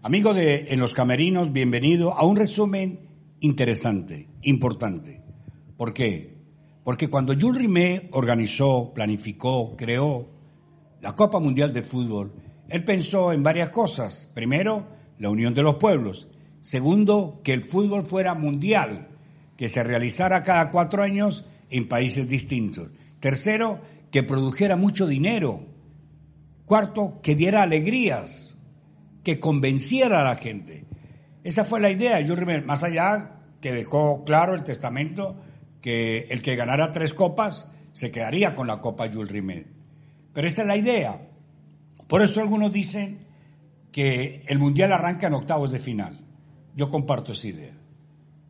Amigo de En los Camerinos, bienvenido a un resumen interesante, importante. ¿Por qué? Porque cuando Jules Rimet organizó, planificó, creó la Copa Mundial de Fútbol, él pensó en varias cosas. Primero, la unión de los pueblos. Segundo, que el fútbol fuera mundial, que se realizara cada cuatro años en países distintos. Tercero, que produjera mucho dinero. Cuarto, que diera alegrías, que convenciera a la gente. Esa fue la idea Rimet, más allá que dejó claro el testamento que el que ganara tres copas se quedaría con la copa Jules Rimet. Pero esa es la idea. Por eso algunos dicen que el Mundial arranca en octavos de final. Yo comparto esa idea.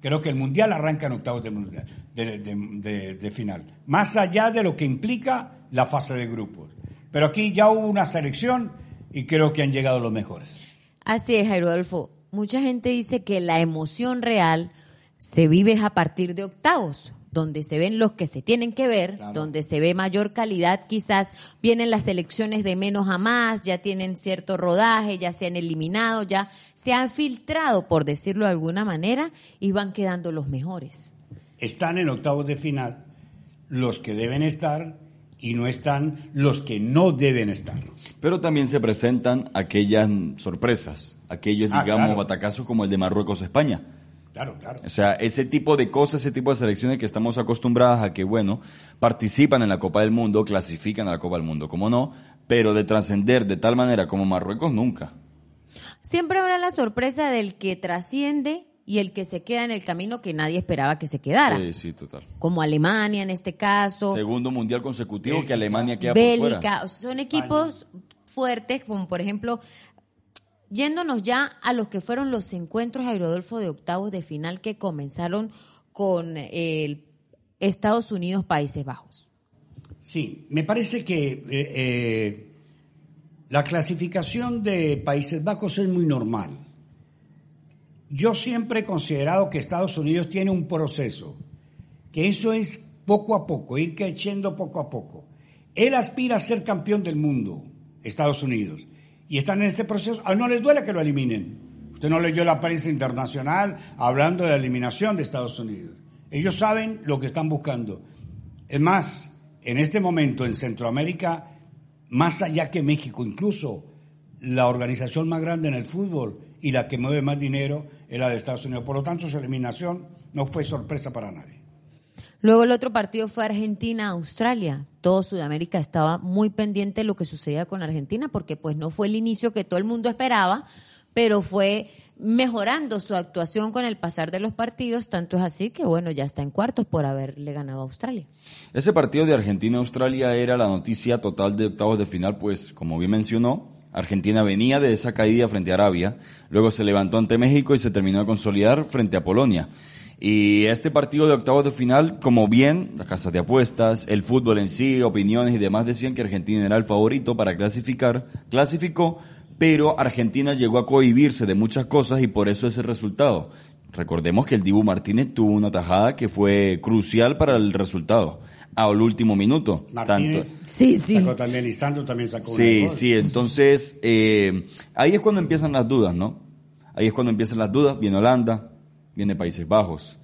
Creo que el Mundial arranca en octavos de, final. Más allá de lo que implica la fase de grupos. Pero aquí ya hubo una selección y creo que han llegado los mejores. Así es, Jairo Adolfo. Mucha gente dice que la emoción real se vive a partir de octavos, donde se ven los que se tienen que ver, Claro. donde se ve mayor calidad, quizás vienen las selecciones de menos a más, ya tienen cierto rodaje, ya se han eliminado, ya se han filtrado, por decirlo de alguna manera, y van quedando los mejores. Están en octavos de final los que deben estar y no están los que no deben estar. Pero también se presentan aquellas sorpresas, aquellos, Ah, digamos, claro. batacazos como el de Marruecos-España. Claro, claro. O sea, ese tipo de cosas, ese tipo de selecciones que estamos acostumbradas a que, bueno, participan en la Copa del Mundo, clasifican a la Copa del Mundo, como no, pero de trascender de tal manera como Marruecos, nunca. Siempre habrá la sorpresa del que trasciende y el que se queda en el camino que nadie esperaba que se quedara. Sí, sí, total. Como Alemania en este caso. Segundo mundial consecutivo que Alemania queda Bélgica, por fuera. son equipos fuertes, como por ejemplo, yéndonos ya a los que fueron los encuentros Aerodolfo de octavos de final que comenzaron con el Estados Unidos, Países Bajos. Sí, me parece que eh, eh, la clasificación de Países Bajos es muy normal. Yo siempre he considerado que Estados Unidos tiene un proceso, que eso es poco a poco, ir creciendo poco a poco. Él aspira a ser campeón del mundo, Estados Unidos, y están en este proceso. A no les duele que lo eliminen. Usted no leyó la prensa internacional hablando de la eliminación de Estados Unidos. Ellos saben lo que están buscando. Es más, en este momento en Centroamérica, más allá que México, incluso la organización más grande en el fútbol y la que mueve más dinero es la de Estados Unidos. Por lo tanto, su eliminación no fue sorpresa para nadie. Luego el otro partido fue Argentina-Australia. Todo Sudamérica estaba muy pendiente de lo que sucedía con Argentina porque pues no fue el inicio que todo el mundo esperaba, pero fue mejorando su actuación con el pasar de los partidos, tanto es así que bueno, ya está en cuartos por haberle ganado a Australia. Ese partido de Argentina-Australia era la noticia total de octavos de final, pues como bien mencionó, Argentina venía de esa caída frente a Arabia, luego se levantó ante México y se terminó de consolidar frente a Polonia. Y este partido de octavos de final, como bien las casas de apuestas, el fútbol en sí, opiniones y demás decían que Argentina era el favorito para clasificar, clasificó, pero Argentina llegó a cohibirse de muchas cosas y por eso ese resultado. Recordemos que el Dibu Martínez tuvo una tajada que fue crucial para el resultado, al último minuto. Martínez Tanto, Sí, sí. sacó también, Lisandro también sacó una Sí, sí, entonces eh, ahí es cuando empiezan las dudas, ¿no? Ahí es cuando empiezan las dudas, viene Holanda, viene Países Bajos.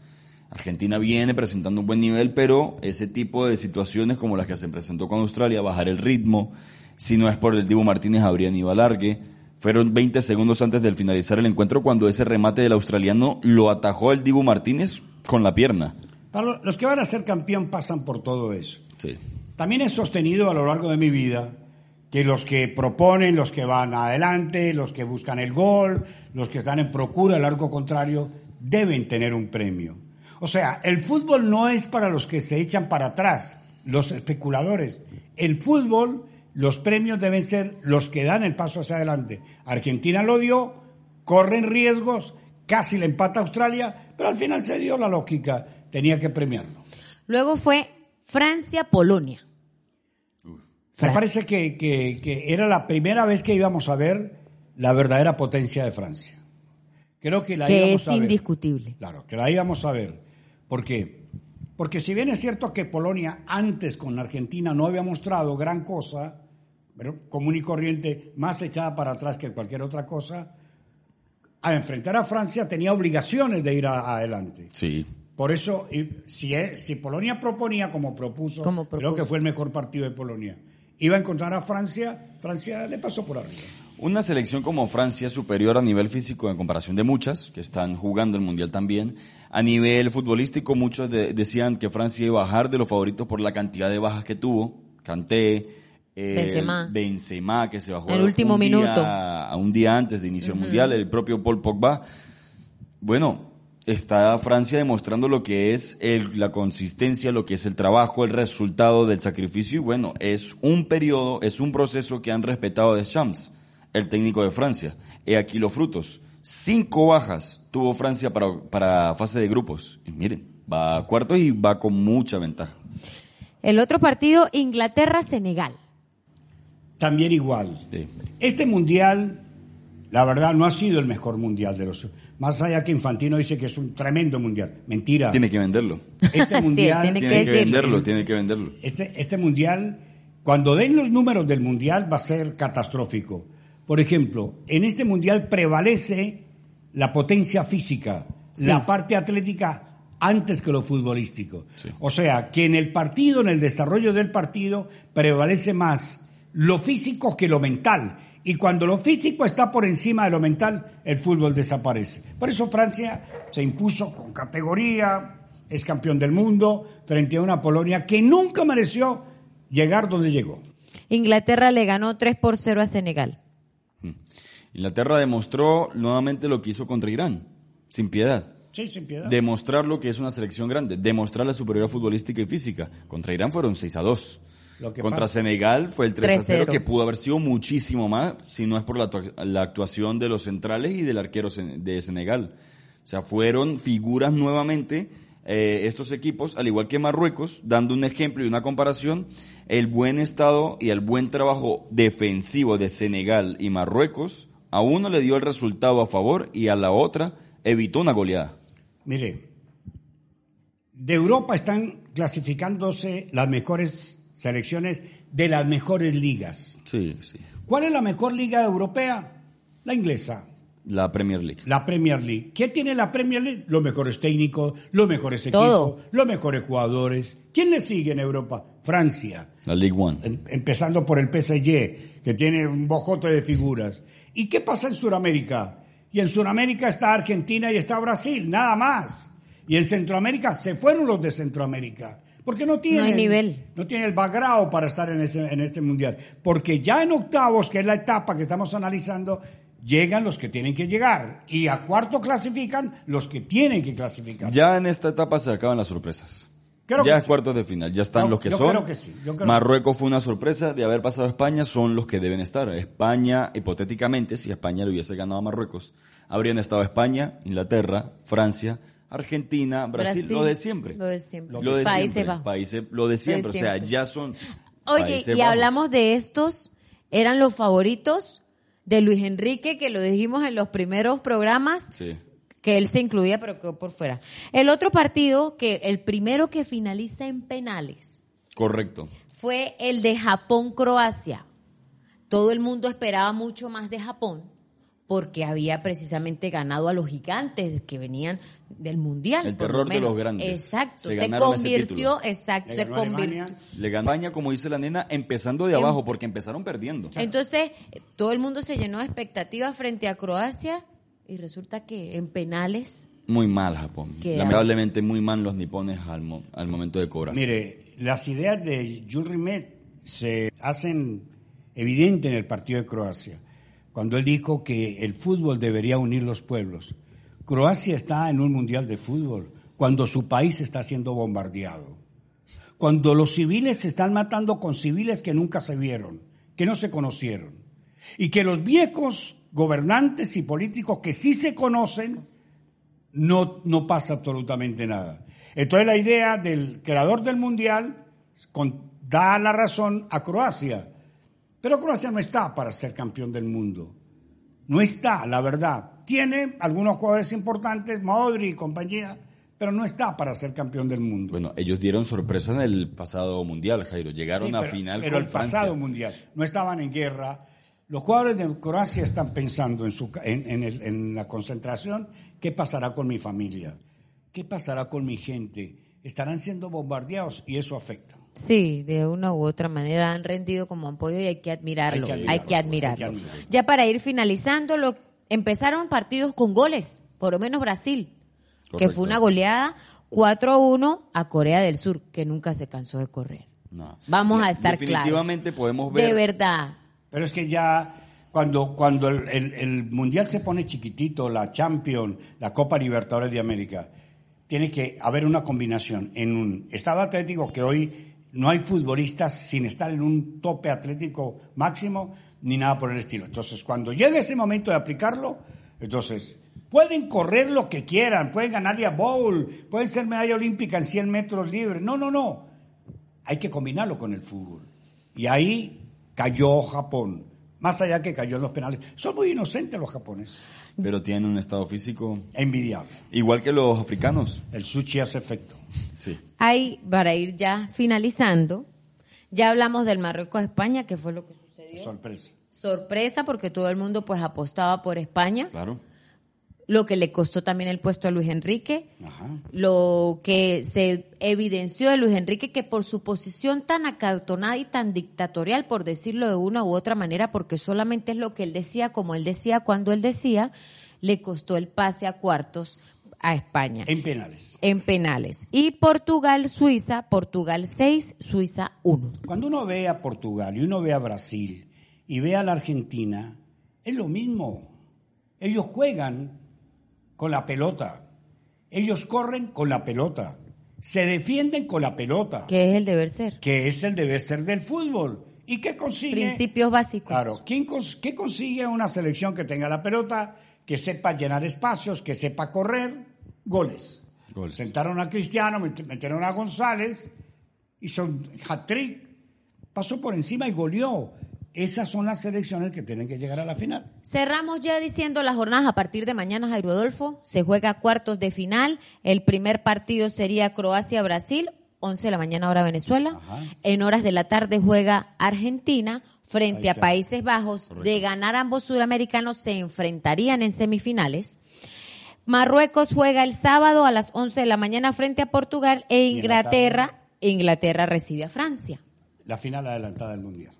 Argentina viene presentando un buen nivel, pero ese tipo de situaciones como las que se presentó con Australia, bajar el ritmo, si no es por el Dibu Martínez habrían ido a largue. Fueron 20 segundos antes del finalizar el encuentro cuando ese remate del australiano lo atajó el Dibu Martínez con la pierna. Los que van a ser campeón pasan por todo eso. Sí. También he sostenido a lo largo de mi vida que los que proponen, los que van adelante, los que buscan el gol, los que están en procura del arco contrario, deben tener un premio. O sea, el fútbol no es para los que se echan para atrás, los especuladores. El fútbol, los premios deben ser los que dan el paso hacia adelante. Argentina lo dio corren riesgos, casi le empata Australia, pero al final se dio la lógica, tenía que premiarlo. Luego fue Francia-Polonia. Me parece que, que, que, era la primera vez que íbamos a ver la verdadera potencia de Francia. Creo que la que íbamos es a ver. indiscutible. Claro, que la íbamos a ver. ¿Por qué? Porque si bien es cierto que Polonia antes con Argentina no había mostrado gran cosa, común y corriente, más echada para atrás que cualquier otra cosa, a enfrentar a Francia tenía obligaciones de ir a- adelante. Sí. Por eso, y si, si Polonia proponía como propuso, Como creo que fue el mejor partido de Polonia, iba a encontrar a Francia, Francia le pasó por arriba. Una selección como Francia superior a nivel físico en comparación de muchas, que están jugando el Mundial también. A nivel futbolístico, muchos de- decían que Francia iba a bajar de los favoritos por la cantidad de bajas que tuvo. Kanté, eh, Benzema. Benzema, que se bajó El último un día- minuto. a un día antes de inicio del Mundial, el propio Paul Pogba. Bueno, está Francia demostrando lo que es el- la consistencia, lo que es el trabajo, el resultado del sacrificio y bueno, es un periodo, es un proceso que han respetado de Shams, el técnico de Francia. He aquí los frutos. Cinco bajas tuvo Francia para, para fase de grupos. Y miren, va a cuartos y va con mucha ventaja. El otro partido, Inglaterra-Senegal. También igual. Sí. Este mundial, la verdad, no ha sido el mejor mundial de los. Más allá que Infantino dice que es un tremendo mundial. Mentira. Tiene que venderlo. Este Sí, mundial. tiene que Tiene que venderlo, tiene que venderlo. Este, este mundial, cuando den los números del mundial, va a ser catastrófico. Por ejemplo, en este mundial prevalece la potencia física, Sí. la parte atlética antes que lo futbolístico. Sí. O sea, que en el partido, en el desarrollo del partido, prevalece más lo físico que lo mental. Y cuando lo físico está por encima de lo mental, el fútbol desaparece. Por eso Francia se impuso con categoría, es campeón del mundo, frente a una Polonia que nunca mereció llegar donde llegó. Inglaterra le ganó 3 por 0 a Senegal. Inglaterra demostró nuevamente lo que hizo contra Irán, sin piedad. Sí, sin piedad. Demostrar lo que es una selección grande, demostrar la superioridad futbolística y física. Contra Irán fueron 6 a 2. Lo que Contra pasa- Senegal fue el 3 a 0, 3-0. que pudo haber sido muchísimo más si no es por la, la actuación de los centrales y del arquero de Senegal. O sea, fueron figuras nuevamente eh, estos equipos, al igual que Marruecos, dando un ejemplo y una comparación, el buen estado y el buen trabajo defensivo de Senegal y Marruecos, a uno le dio el resultado a favor y a la otra evitó una goleada. Mire, de Europa están clasificándose las mejores selecciones de las mejores ligas. Sí, sí. ¿Cuál es la mejor liga europea? La inglesa, La Premier League. la Premier League. ¿Qué tiene la Premier League? Los mejores técnicos, los mejores Todo. equipos, los mejores jugadores. ¿Quién le sigue en Europa? Francia. La League One. Em- empezando por el PSG, que tiene un bojote de figuras. ¿Y qué pasa en Sudamérica? Y en Sudamérica está Argentina y está Brasil, nada más. Y en Centroamérica se fueron los de Centroamérica. Porque no hay nivel. no tienen el background para estar en, ese, en este mundial. Porque ya en octavos, que es la etapa que estamos analizando, llegan los que tienen que llegar. Y a cuarto clasifican los que tienen que clasificar. Ya en esta etapa se acaban las sorpresas. Creo ya es sí. cuartos de final, ya están los que yo son. creo que sí, yo creo- Marruecos fue una sorpresa de haber pasado a España, son los que deben estar. España, hipotéticamente, si España le hubiese ganado a Marruecos, habrían estado España, Inglaterra, Francia, Argentina, Brasil, Brasil, lo de siempre. lo de siempre. Lo de Países siempre. Bajos. Países- lo de siempre. O sea, ya son. Oye, Países y Bajos. hablamos de estos, eran los favoritos de Luis Enrique, que lo dijimos en los primeros programas, Sí. que él se incluía, pero quedó por fuera. El otro partido, que el primero que finaliza en penales, Correcto. fue el de Japón-Croacia. Todo el mundo esperaba mucho más de Japón, porque había precisamente ganado a los gigantes que venían del mundial. El lo terror de los grandes. Exacto, Se se, convirtió, exacto, Le se ganó convirtió. Alemania. Le ganó España, como dice la nena, empezando de Em- abajo, porque empezaron perdiendo. Entonces, todo el mundo se llenó de expectativas frente a Croacia y resulta que en penales, Muy mal Japón. Quedaron. Lamentablemente muy mal los nipones al, mo- al momento de cobrar. Mire, las ideas de Jules Rimet se hacen evidentes en el partido de Croacia, cuando él dijo que el fútbol debería unir los pueblos. Croacia está en un mundial de fútbol, cuando su país está siendo bombardeado, cuando los civiles se están matando con civiles que nunca se vieron, que no se conocieron, y que los viejos gobernantes y políticos que sí se conocen, no, no pasa absolutamente nada. Entonces la idea del creador del Mundial da la razón a Croacia. Pero Croacia no está para ser campeón del mundo. No está, la verdad. Tiene algunos jugadores importantes, Modri y compañía, pero no está para ser campeón del mundo. Bueno, ellos dieron sorpresa en el pasado mundial, Jairo. Llegaron Sí, a final Pero con el Francia. pasado mundial. No estaban en guerra. Los jugadores de Croacia están pensando en, su, en, en el- en la concentración, ¿qué pasará con mi familia? ¿Qué pasará con mi gente? Estarán siendo bombardeados y eso afecta. Sí, de una u otra manera han rendido como han podido y hay que admirarlo. Hay que Hay que admirarlo, admirarlo. hay que admirarlo. Ya para ir finalizando, lo, empezaron partidos con goles, por lo menos Brasil, que fue una goleada 4-1 a Corea del Sur, que nunca se cansó de correr. No. Vamos a estar claros. Definitivamente podemos ver. De verdad. Pero es que ya cuando, cuando el, el- el Mundial se pone chiquitito, la Champions, la Copa Libertadores de América, tiene que haber una combinación en un estado atlético que hoy no hay futbolistas sin estar en un tope atlético máximo ni nada por el estilo. Entonces, cuando llegue ese momento de aplicarlo, entonces pueden correr lo que quieran, pueden ganarle a Bowl, pueden ser medalla olímpica en 100 metros libres. No, no, no hay que combinarlo con el fútbol. Y ahí cayó Japón, más allá que cayó en los penales. Son muy inocentes los japoneses, Pero tienen un estado físico envidiable. igual que los africanos. El sushi hace efecto. Sí. Hay, para ir ya finalizando, ya hablamos del Marruecos-España, que fue lo que sucedió. Sorpresa. Sorpresa porque todo el mundo pues apostaba por España, Claro. Lo que le costó también el puesto a Luis Enrique. Ajá. lo que se evidenció de Luis Enrique que por su posición tan acartonada y tan dictatorial, por decirlo de una u otra manera, porque solamente es lo que él decía, como él decía, cuando él decía, le costó el pase a cuartos a España En penales. en penales. Y Portugal, Suiza, Portugal 6, Suiza 1. Cuando uno ve a Portugal y uno ve a Brasil y ve a la Argentina, es lo mismo. Ellos juegan con la pelota. Ellos corren con la pelota. Se defienden con la pelota. Que es el deber ser. Que es el deber ser del fútbol. ¿Y qué consigue? Principios básicos. Claro, ¿quién cons- ¿qué consigue una selección que tenga la pelota, que sepa llenar espacios, que sepa correr? Goles. Goles. Sentaron a Cristiano, met- metieron a González, hizo un hat-trick, pasó por encima y goleó. Esas son las selecciones que tienen que llegar a la final. Cerramos ya diciendo las jornadas a partir de mañana, Jairo Adolfo. Se juega cuartos de final. El primer partido sería Croacia-Brasil, 11 de la mañana hora Venezuela. Ajá. En horas de la tarde juega Argentina frente a. Países Bajos. De ganar ambos suramericanos se enfrentarían en semifinales. Marruecos juega el sábado a las 11 de la mañana frente a Portugal e Inglaterra. Inglaterra recibe a Francia. La final adelantada del Mundial.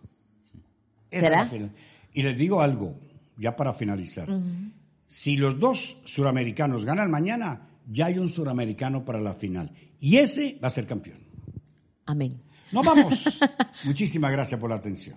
Y les digo algo, ya para finalizar. Si los dos suramericanos ganan mañana, ya hay un suramericano para la final. Y ese va a ser campeón. Amén. Nos vamos. Muchísimas gracias por la atención.